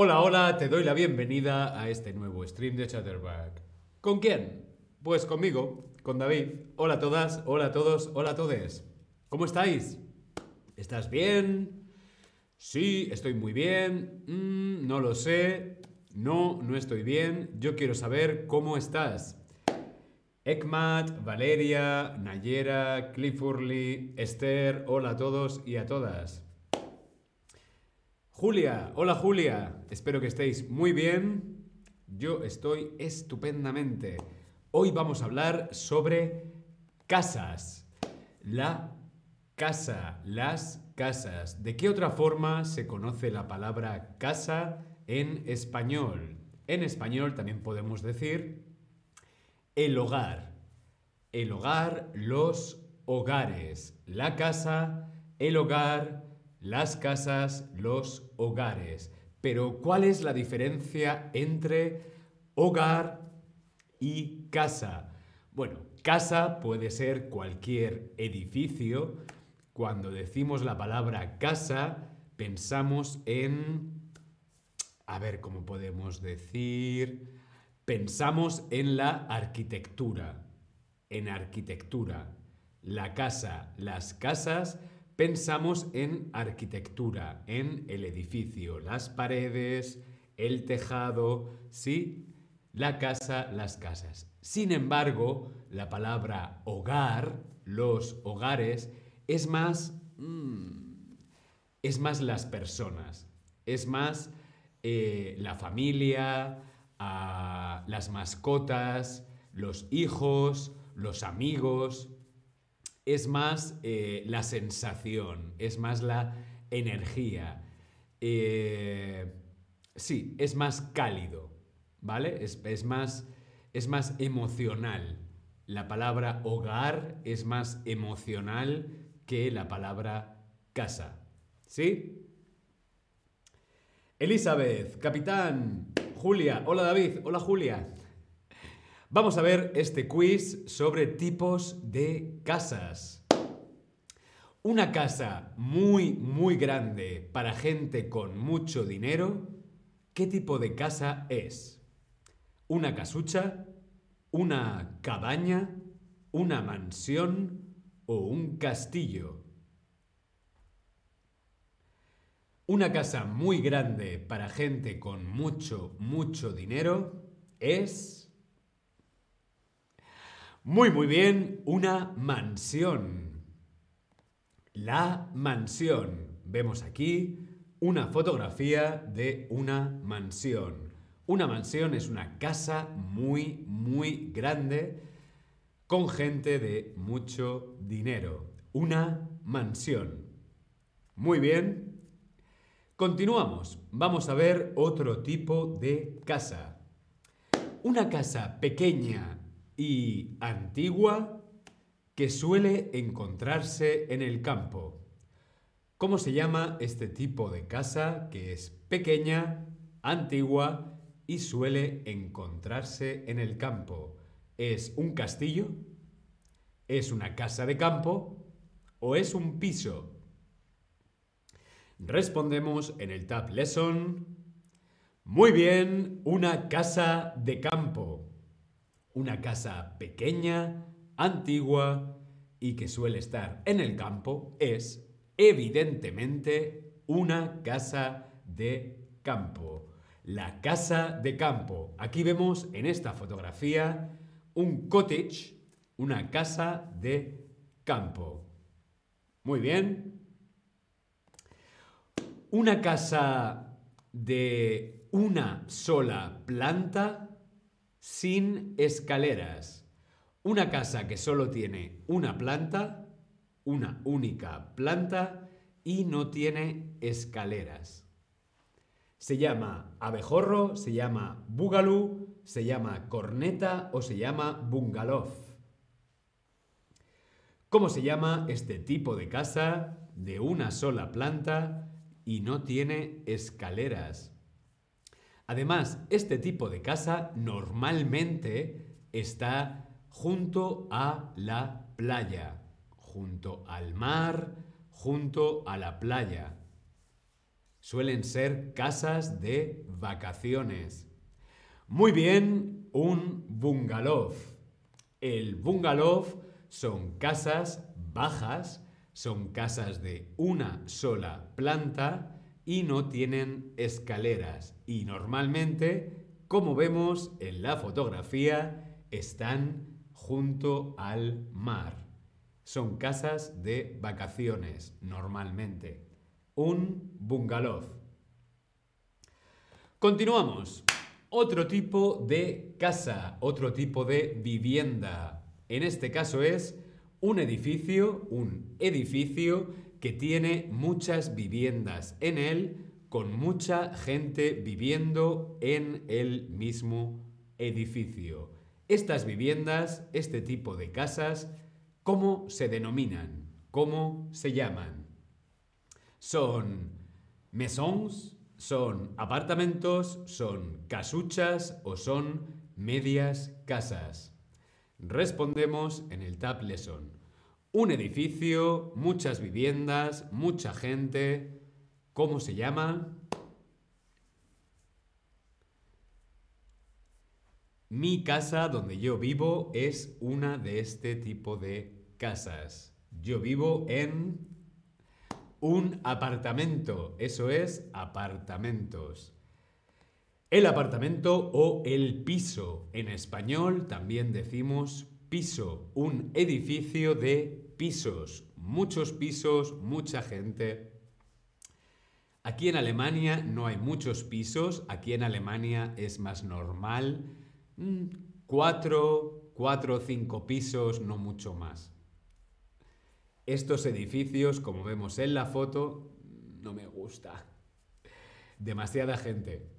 Hola, hola, te doy la bienvenida a este nuevo stream de Chatterback. ¿Con quién? Pues conmigo, con David. Hola a todas, hola a todos, hola a todes. ¿Cómo estáis? ¿Estás bien? Sí, estoy muy bien. Mm, no lo sé. No, no estoy bien. Yo quiero saber cómo estás. Ekmat, Valeria, Nayera, Cliffordly, Esther, hola a todos y a todas. Julia, hola Julia, espero que estéis muy bien. Yo estoy estupendamente. Hoy vamos a hablar sobre casas. La casa, las casas. ¿De qué otra forma se conoce la palabra casa en español? En español también podemos decir el hogar. El hogar, los hogares. La casa, el hogar, las casas, los hogares. Pero ¿cuál es la diferencia entre hogar y casa? Bueno, casa puede ser cualquier edificio. Cuando decimos la palabra casa, pensamos en... A ver, ¿cómo podemos decir? Pensamos en la arquitectura. En arquitectura. La casa, las casas pensamos en arquitectura, en el edificio, las paredes, el tejado, sí, la casa, las casas. Sin embargo, la palabra hogar, los hogares, es más, mm, es más las personas, es más eh, la familia, ah, las mascotas, los hijos, los amigos, es más eh, la sensación, es más la energía. Eh, sí, es más cálido, ¿vale? Es, más, es más emocional. La palabra hogar es más emocional que la palabra casa. ¿Sí? Elizabeth, capitán, Julia, hola David, hola Julia. Vamos a ver este quiz sobre tipos de casas. Una casa muy, muy grande para gente con mucho dinero, ¿qué tipo de casa es? ¿Una casucha? ¿Una cabaña? ¿Una mansión? ¿O un castillo? Una casa muy grande para gente con mucho, mucho dinero es... Muy, muy bien, una mansión. La mansión. Vemos aquí una fotografía de una mansión. Una mansión es una casa muy, muy grande con gente de mucho dinero. Una mansión. Muy bien. Continuamos. Vamos a ver otro tipo de casa. Una casa pequeña y antigua que suele encontrarse en el campo. ¿Cómo se llama este tipo de casa que es pequeña, antigua y suele encontrarse en el campo? ¿Es un castillo? ¿Es una casa de campo? ¿O es un piso? Respondemos en el Tab Lesson. Muy bien, una casa de campo una casa pequeña, antigua y que suele estar en el campo es evidentemente una casa de campo. La casa de campo. Aquí vemos en esta fotografía un cottage, una casa de campo. Muy bien. Una casa de una sola planta sin escaleras. Una casa que solo tiene una planta, una única planta y no tiene escaleras. Se llama abejorro, se llama bugalú, se llama corneta o se llama bungalow. ¿Cómo se llama este tipo de casa de una sola planta y no tiene escaleras? Además, este tipo de casa normalmente está junto a la playa, junto al mar, junto a la playa. Suelen ser casas de vacaciones. Muy bien, un bungalow. El bungalow son casas bajas, son casas de una sola planta y no tienen escaleras. Y normalmente, como vemos en la fotografía, están junto al mar. Son casas de vacaciones, normalmente. Un bungalow. Continuamos. Otro tipo de casa, otro tipo de vivienda. En este caso es un edificio, un edificio que tiene muchas viviendas en él, con mucha gente viviendo en el mismo edificio. Estas viviendas, este tipo de casas, ¿Cómo se denominan? ¿Cómo se llaman? ¿Son mesons? ¿Son apartamentos? ¿Son casuchas? ¿O son medias casas? Respondemos en el Tab Lesson. Un edificio, muchas viviendas, mucha gente. ¿Cómo se llama? Mi casa donde yo vivo es una de este tipo de casas. Yo vivo en un apartamento. Eso es apartamentos. El apartamento o el piso. En español también decimos piso. Un edificio de pisos. Muchos pisos, mucha gente. Aquí en Alemania no hay muchos pisos. Aquí en Alemania es más normal. Mm, cuatro, cuatro o cinco pisos, no mucho más. Estos edificios, como vemos en la foto, no me gusta. Demasiada gente.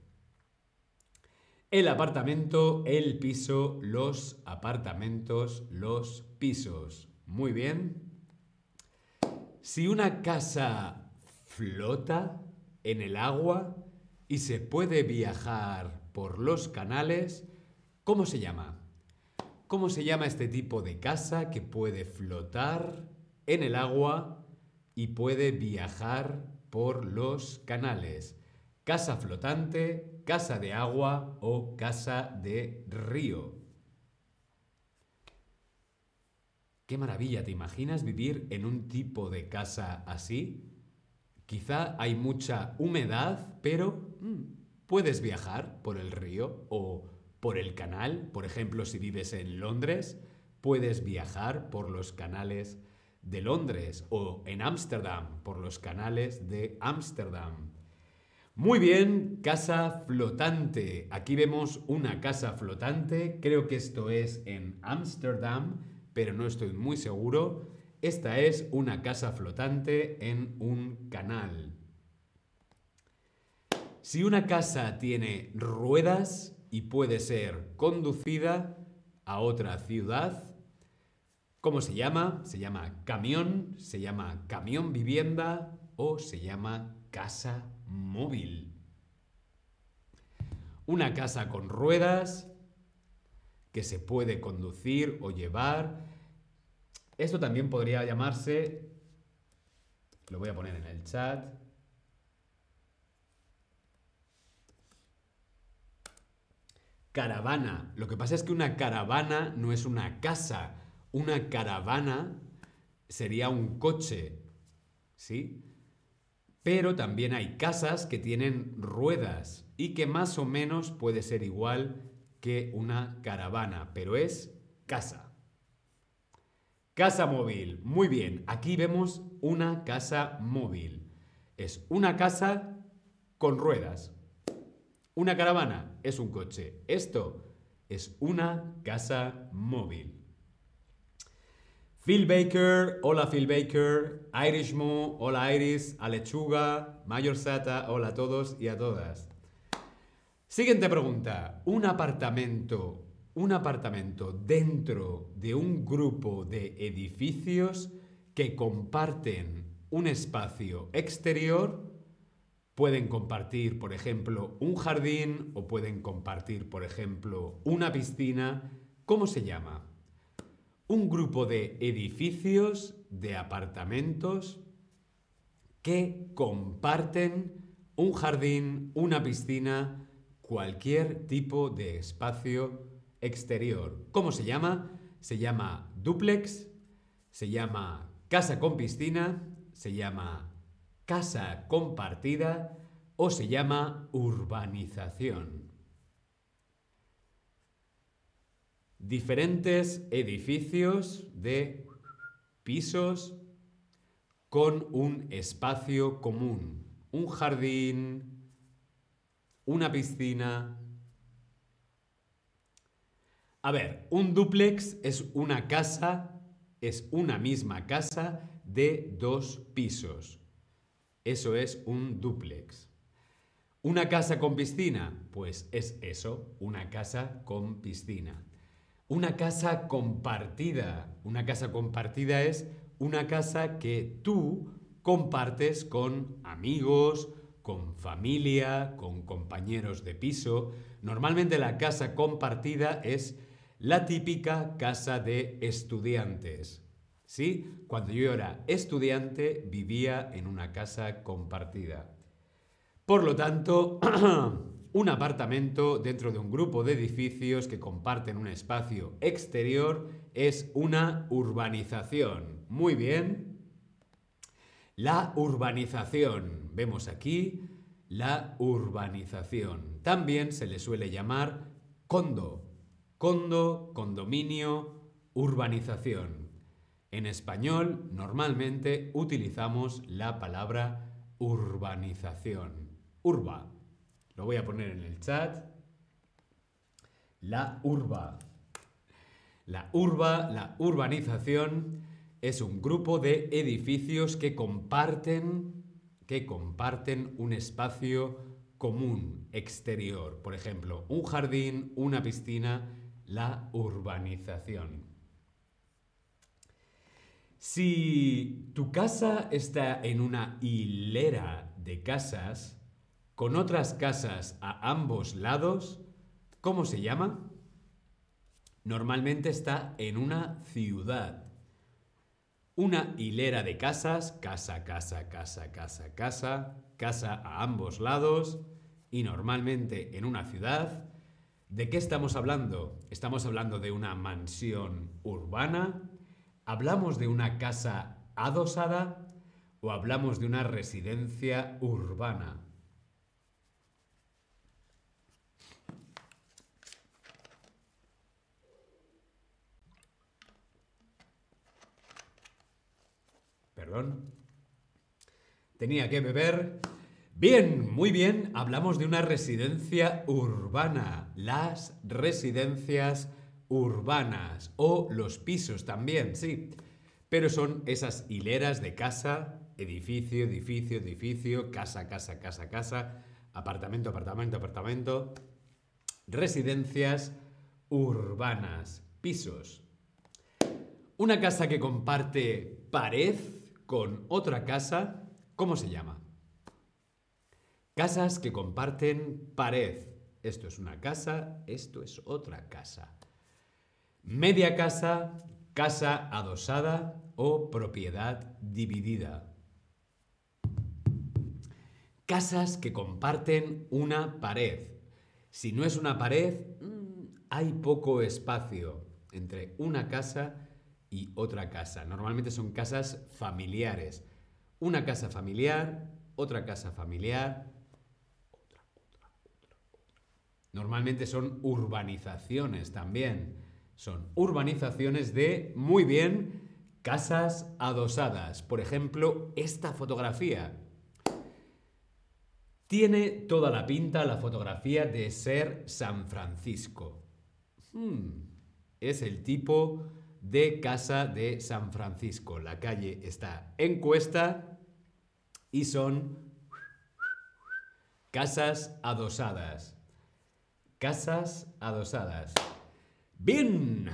El apartamento, el piso, los apartamentos, los pisos. Muy bien. Si una casa flota en el agua y se puede viajar por los canales, ¿cómo se llama? ¿Cómo se llama este tipo de casa que puede flotar en el agua y puede viajar por los canales. Casa flotante, casa de agua o casa de río. Qué maravilla, ¿te imaginas vivir en un tipo de casa así? Quizá hay mucha humedad, pero mm, puedes viajar por el río o por el canal. Por ejemplo, si vives en Londres, puedes viajar por los canales de Londres o en Ámsterdam, por los canales de Ámsterdam. Muy bien, casa flotante. Aquí vemos una casa flotante. Creo que esto es en Ámsterdam, pero no estoy muy seguro. Esta es una casa flotante en un canal. Si una casa tiene ruedas y puede ser conducida a otra ciudad, ¿Cómo se llama? Se llama camión, se llama camión vivienda o se llama casa móvil. Una casa con ruedas que se puede conducir o llevar. Esto también podría llamarse, lo voy a poner en el chat, caravana. Lo que pasa es que una caravana no es una casa, una caravana sería un coche, ¿sí? Pero también hay casas que tienen ruedas y que más o menos puede ser igual que una caravana, pero es casa. Casa móvil. Muy bien, aquí vemos una casa móvil. Es una casa con ruedas. Una caravana es un coche. Esto es una casa móvil. Phil Baker, hola Phil Baker, Irishmo, hola Iris, Alechuga, Mayor Sata, hola a todos y a todas. Siguiente pregunta. Un apartamento, un apartamento dentro de un grupo de edificios que comparten un espacio exterior, pueden compartir, por ejemplo, un jardín o pueden compartir, por ejemplo, una piscina. ¿Cómo se llama? un grupo de edificios, de apartamentos, que comparten un jardín, una piscina, cualquier tipo de espacio exterior. ¿Cómo se llama? Se llama duplex, se llama casa con piscina, se llama casa compartida o se llama urbanización. Diferentes edificios de pisos con un espacio común, un jardín, una piscina. A ver, un dúplex es una casa, es una misma casa de dos pisos. Eso es un dúplex. ¿Una casa con piscina? Pues es eso, una casa con piscina. Una casa compartida. Una casa compartida es una casa que tú compartes con amigos, con familia, con compañeros de piso. Normalmente la casa compartida es la típica casa de estudiantes. ¿Sí? Cuando yo era estudiante vivía en una casa compartida. Por lo tanto, un apartamento dentro de un grupo de edificios que comparten un espacio exterior es una urbanización. Muy bien. La urbanización. Vemos aquí la urbanización. También se le suele llamar condo. Condo, condominio, urbanización. En español normalmente utilizamos la palabra urbanización. Urba. Lo voy a poner en el chat. La urba. La urba, la urbanización, es un grupo de edificios que comparten, que comparten un espacio común, exterior. Por ejemplo, un jardín, una piscina, la urbanización. Si tu casa está en una hilera de casas, con otras casas a ambos lados, ¿cómo se llama? Normalmente está en una ciudad. Una hilera de casas, casa, casa, casa, casa, casa, casa a ambos lados y normalmente en una ciudad. ¿De qué estamos hablando? ¿Estamos hablando de una mansión urbana? ¿Hablamos de una casa adosada? ¿O hablamos de una residencia urbana? Perdón. Tenía que beber. Bien, muy bien. Hablamos de una residencia urbana. Las residencias urbanas. O los pisos también, sí. Pero son esas hileras de casa, edificio, edificio, edificio, casa, casa, casa, casa, apartamento, apartamento, apartamento. Residencias urbanas, pisos. Una casa que comparte pared con otra casa, ¿cómo se llama? Casas que comparten pared. Esto es una casa, esto es otra casa. Media casa, casa adosada o propiedad dividida. Casas que comparten una pared. Si no es una pared, mm, hay poco espacio entre una casa y otra casa. Normalmente son casas familiares. Una casa familiar, otra casa familiar, otra, otra, otra, otra. Normalmente son urbanizaciones también. Son urbanizaciones de, muy bien, casas adosadas. Por ejemplo, esta fotografía. Tiene toda la pinta la fotografía de ser San Francisco. Hmm, es el tipo de Casa de San Francisco. La calle está en cuesta y son casas adosadas. Casas adosadas. Bien,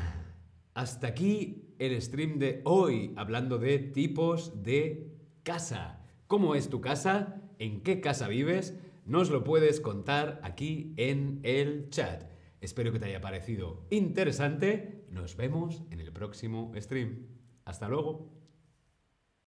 hasta aquí el stream de hoy hablando de tipos de casa. ¿Cómo es tu casa? ¿En qué casa vives? Nos lo puedes contar aquí en el chat. Espero que te haya parecido interesante. Nos vemos en el próximo stream. Hasta luego.